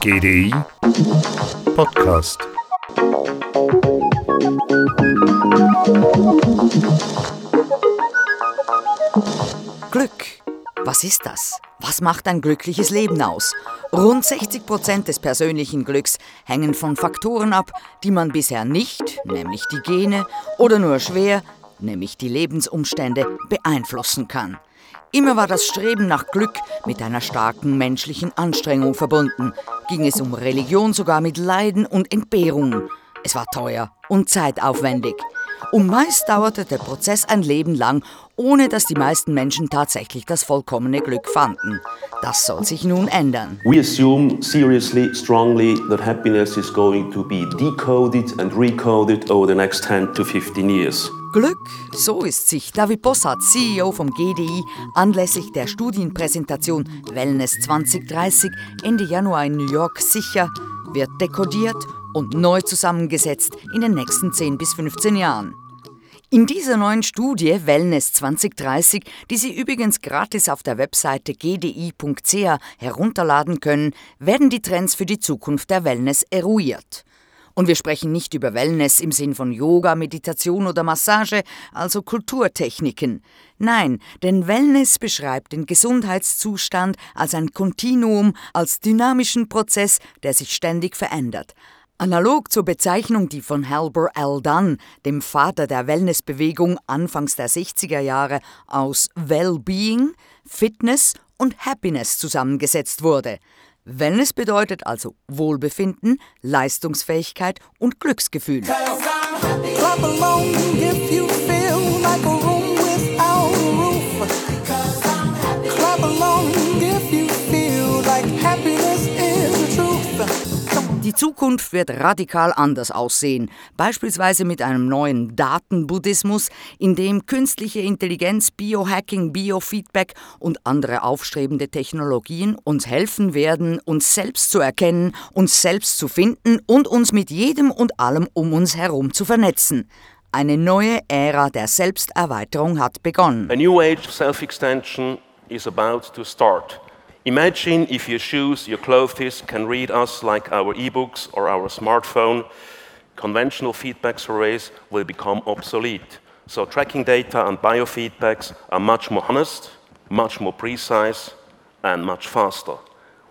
GDI Podcast. Glück. Was ist das? Was macht ein glückliches Leben aus? Rund 60 Prozent des persönlichen Glücks hängen von Faktoren ab, die man bisher nicht, nämlich die Gene, oder nur schwer, nämlich die Lebensumstände, beeinflussen kann. Immer war das Streben nach Glück mit einer starken menschlichen Anstrengung verbunden. Ging es um Religion sogar mit Leiden und Entbehrungen. Es war teuer und zeitaufwendig. Und meist dauerte der Prozess ein Leben lang, ohne dass die meisten Menschen tatsächlich das vollkommene Glück fanden. Das soll sich nun ändern. We assume seriously, strongly that happiness is going to be decoded and recoded over the next 10 to 15 years. Glück, so ist sich David Bossart, CEO vom GDI, anlässlich der Studienpräsentation Wellness 2030 Ende Januar in New York sicher, wird dekodiert und neu zusammengesetzt in den nächsten 10 bis 15 Jahren. In dieser neuen Studie Wellness 2030, die Sie übrigens gratis auf der Webseite gdi.ch herunterladen können, werden die Trends für die Zukunft der Wellness eruiert. Und wir sprechen nicht über Wellness im Sinn von Yoga, Meditation oder Massage, also Kulturtechniken. Nein, denn Wellness beschreibt den Gesundheitszustand als ein Kontinuum, als dynamischen Prozess, der sich ständig verändert. Analog zur Bezeichnung, die von Halber L. Dunn, dem Vater der Wellnessbewegung Anfangs der 60er Jahre, aus Well-Being, Fitness und Happiness zusammengesetzt wurde. Wellness bedeutet also Wohlbefinden, Leistungsfähigkeit und Glücksgefühl. Zukunft wird radikal anders aussehen, beispielsweise mit einem neuen Datenbuddhismus, in dem künstliche Intelligenz, Biohacking, Biofeedback und andere aufstrebende Technologien uns helfen werden, uns selbst zu erkennen, uns selbst zu finden und uns mit jedem und allem um uns herum zu vernetzen. Eine neue Ära der Selbsterweiterung hat begonnen. A new age of self extension is about to start. Imagine if your shoes, your clothes can read us like our e-books or our smartphone. Conventional feedback surveys will become obsolete. So tracking data and biofeedbacks are much more honest, much more precise, and much faster.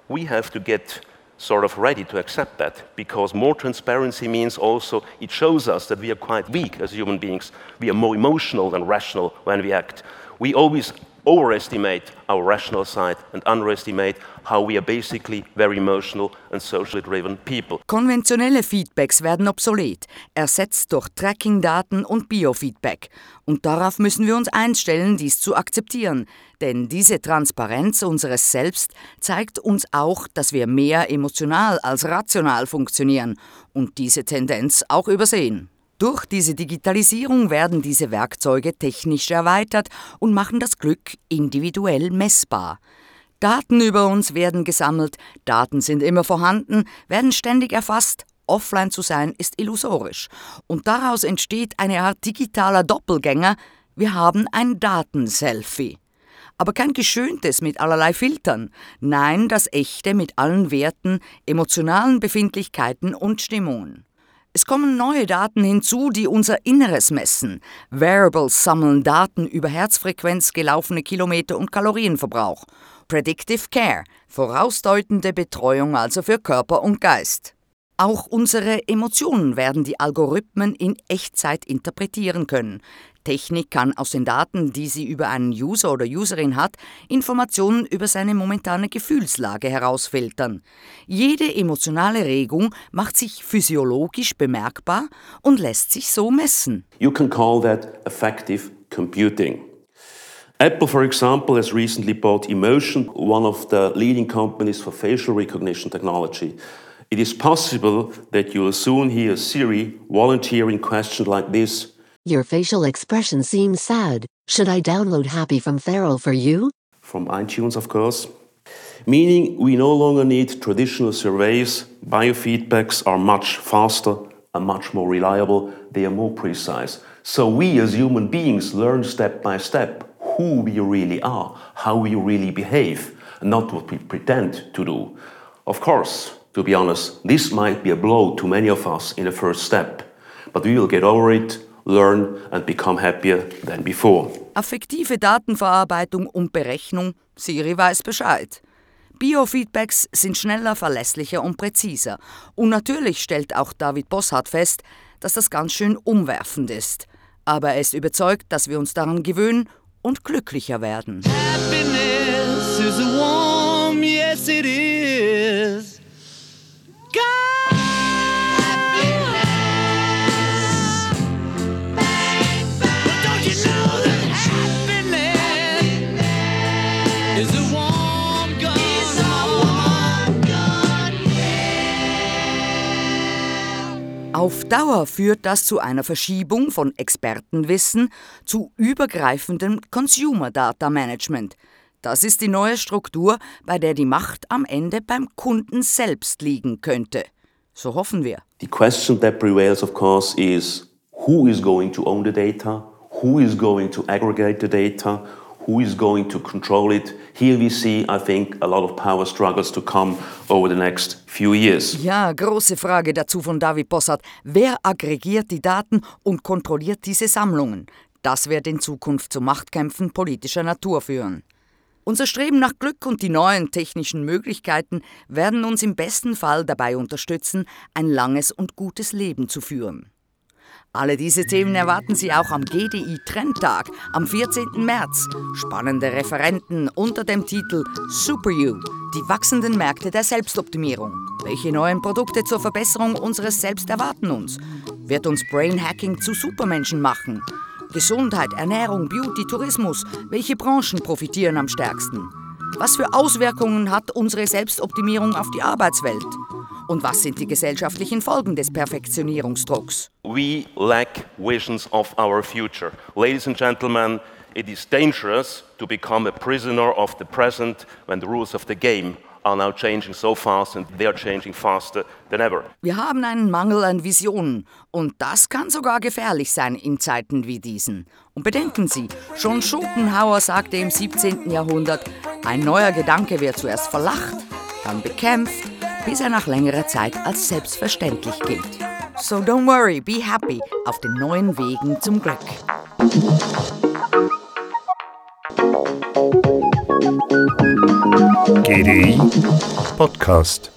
We have to get sort of ready to accept that because more transparency means also it shows us that we are quite weak as human beings. We are more emotional than rational when we act. We always overestimate our rational side and underestimate how we are basically very emotional and socially driven people. Konventionelle Feedbacks werden obsolet, ersetzt durch Tracking-Daten und Biofeedback. Und darauf müssen wir uns einstellen, dies zu akzeptieren. Denn diese Transparenz unseres Selbst zeigt uns auch, dass wir mehr emotional als rational funktionieren und diese Tendenz auch übersehen. Durch diese Digitalisierung werden diese Werkzeuge technisch erweitert und machen das Glück individuell messbar. Daten über uns werden gesammelt, Daten sind immer vorhanden, werden ständig erfasst, offline zu sein ist illusorisch. Und daraus entsteht eine Art digitaler Doppelgänger, wir haben ein Datenselfie. Aber kein geschöntes mit allerlei Filtern, nein, das echte mit allen Werten, emotionalen Befindlichkeiten und Stimmungen. Es kommen neue Daten hinzu, die unser Inneres messen. Wearables sammeln Daten über Herzfrequenz, gelaufene Kilometer und Kalorienverbrauch. Predictive Care, vorausdeutende Betreuung also für Körper und Geist. Auch unsere Emotionen werden die Algorithmen in Echtzeit interpretieren können. Technik kann aus den Daten, die sie über einen User oder Userin hat, Informationen über seine momentane Gefühlslage herausfiltern. Jede emotionale Regung macht sich physiologisch bemerkbar und lässt sich so messen. You can call that effective computing. Apple, for example, has recently bought Emotion, one of the leading companies for facial recognition technology. It is possible that you will soon hear Siri volunteering questions like this Your facial expression seems sad. Should I download Happy from Feral for you? from iTunes, of course. Meaning, we no longer need traditional surveys. Biofeedbacks are much faster and much more reliable. They are more precise. So, we as human beings learn step by step who we really are, how we really behave, and not what we pretend to do. Of course, to be honest, this might be a blow to many of us in the first step, but we will get over it, learn and become happier than before. Affektive Datenverarbeitung und Berechnung, Siri weiß Bescheid. Biofeedbacks sind schneller, verlässlicher und präziser. Und natürlich stellt auch David Bossart fest, dass das ganz schön umwerfend ist. Aber er ist überzeugt, dass wir uns daran gewöhnen und glücklicher werden. Happiness is a Dauer führt das zu einer Verschiebung von Expertenwissen zu übergreifendem Consumer Data Management. Das ist die neue Struktur, bei der die Macht am Ende beim Kunden selbst liegen könnte. So hoffen wir. The question that prevails, of course, is who is going to own the data? Who is going to aggregate the data? Who is going to control it? Here we see, I think, a lot of power struggles to come over the next few years. Ja, große Frage dazu von David Bossart. Wer aggregiert die Daten und kontrolliert diese Sammlungen? Das wird in Zukunft zu Machtkämpfen politischer Natur führen. Unser Streben nach Glück und die neuen technischen Möglichkeiten werden uns im besten Fall dabei unterstützen, ein langes und gutes Leben zu führen. Alle diese Themen erwarten Sie auch am GDI Trendtag am 14. März. Spannende Referenten unter dem Titel Super You, die wachsenden Märkte der Selbstoptimierung. Welche neuen Produkte zur Verbesserung unseres Selbst erwarten uns? Wird uns Brain Hacking zu Supermenschen machen? Gesundheit, Ernährung, Beauty, Tourismus. Welche Branchen profitieren am stärksten? Was für Auswirkungen hat unsere Selbstoptimierung auf die Arbeitswelt? Und was sind die gesellschaftlichen Folgen des Perfektionierungsdrucks? We lack visions of our future. Ladies and gentlemen, it is dangerous to become a prisoner of the present when the rules of the game are now changing so fast and they are changing faster than ever. Wir haben einen Mangel an Visionen und das kann sogar gefährlich sein in Zeiten wie diesen. Und bedenken Sie, schon Schopenhauer sagte im 17. Jahrhundert, ein neuer Gedanke wird zuerst verlacht, dann bekämpft, bis er nach längerer Zeit als selbstverständlich gilt. So don't worry, be happy auf den neuen Wegen zum Glück. GDI Podcast.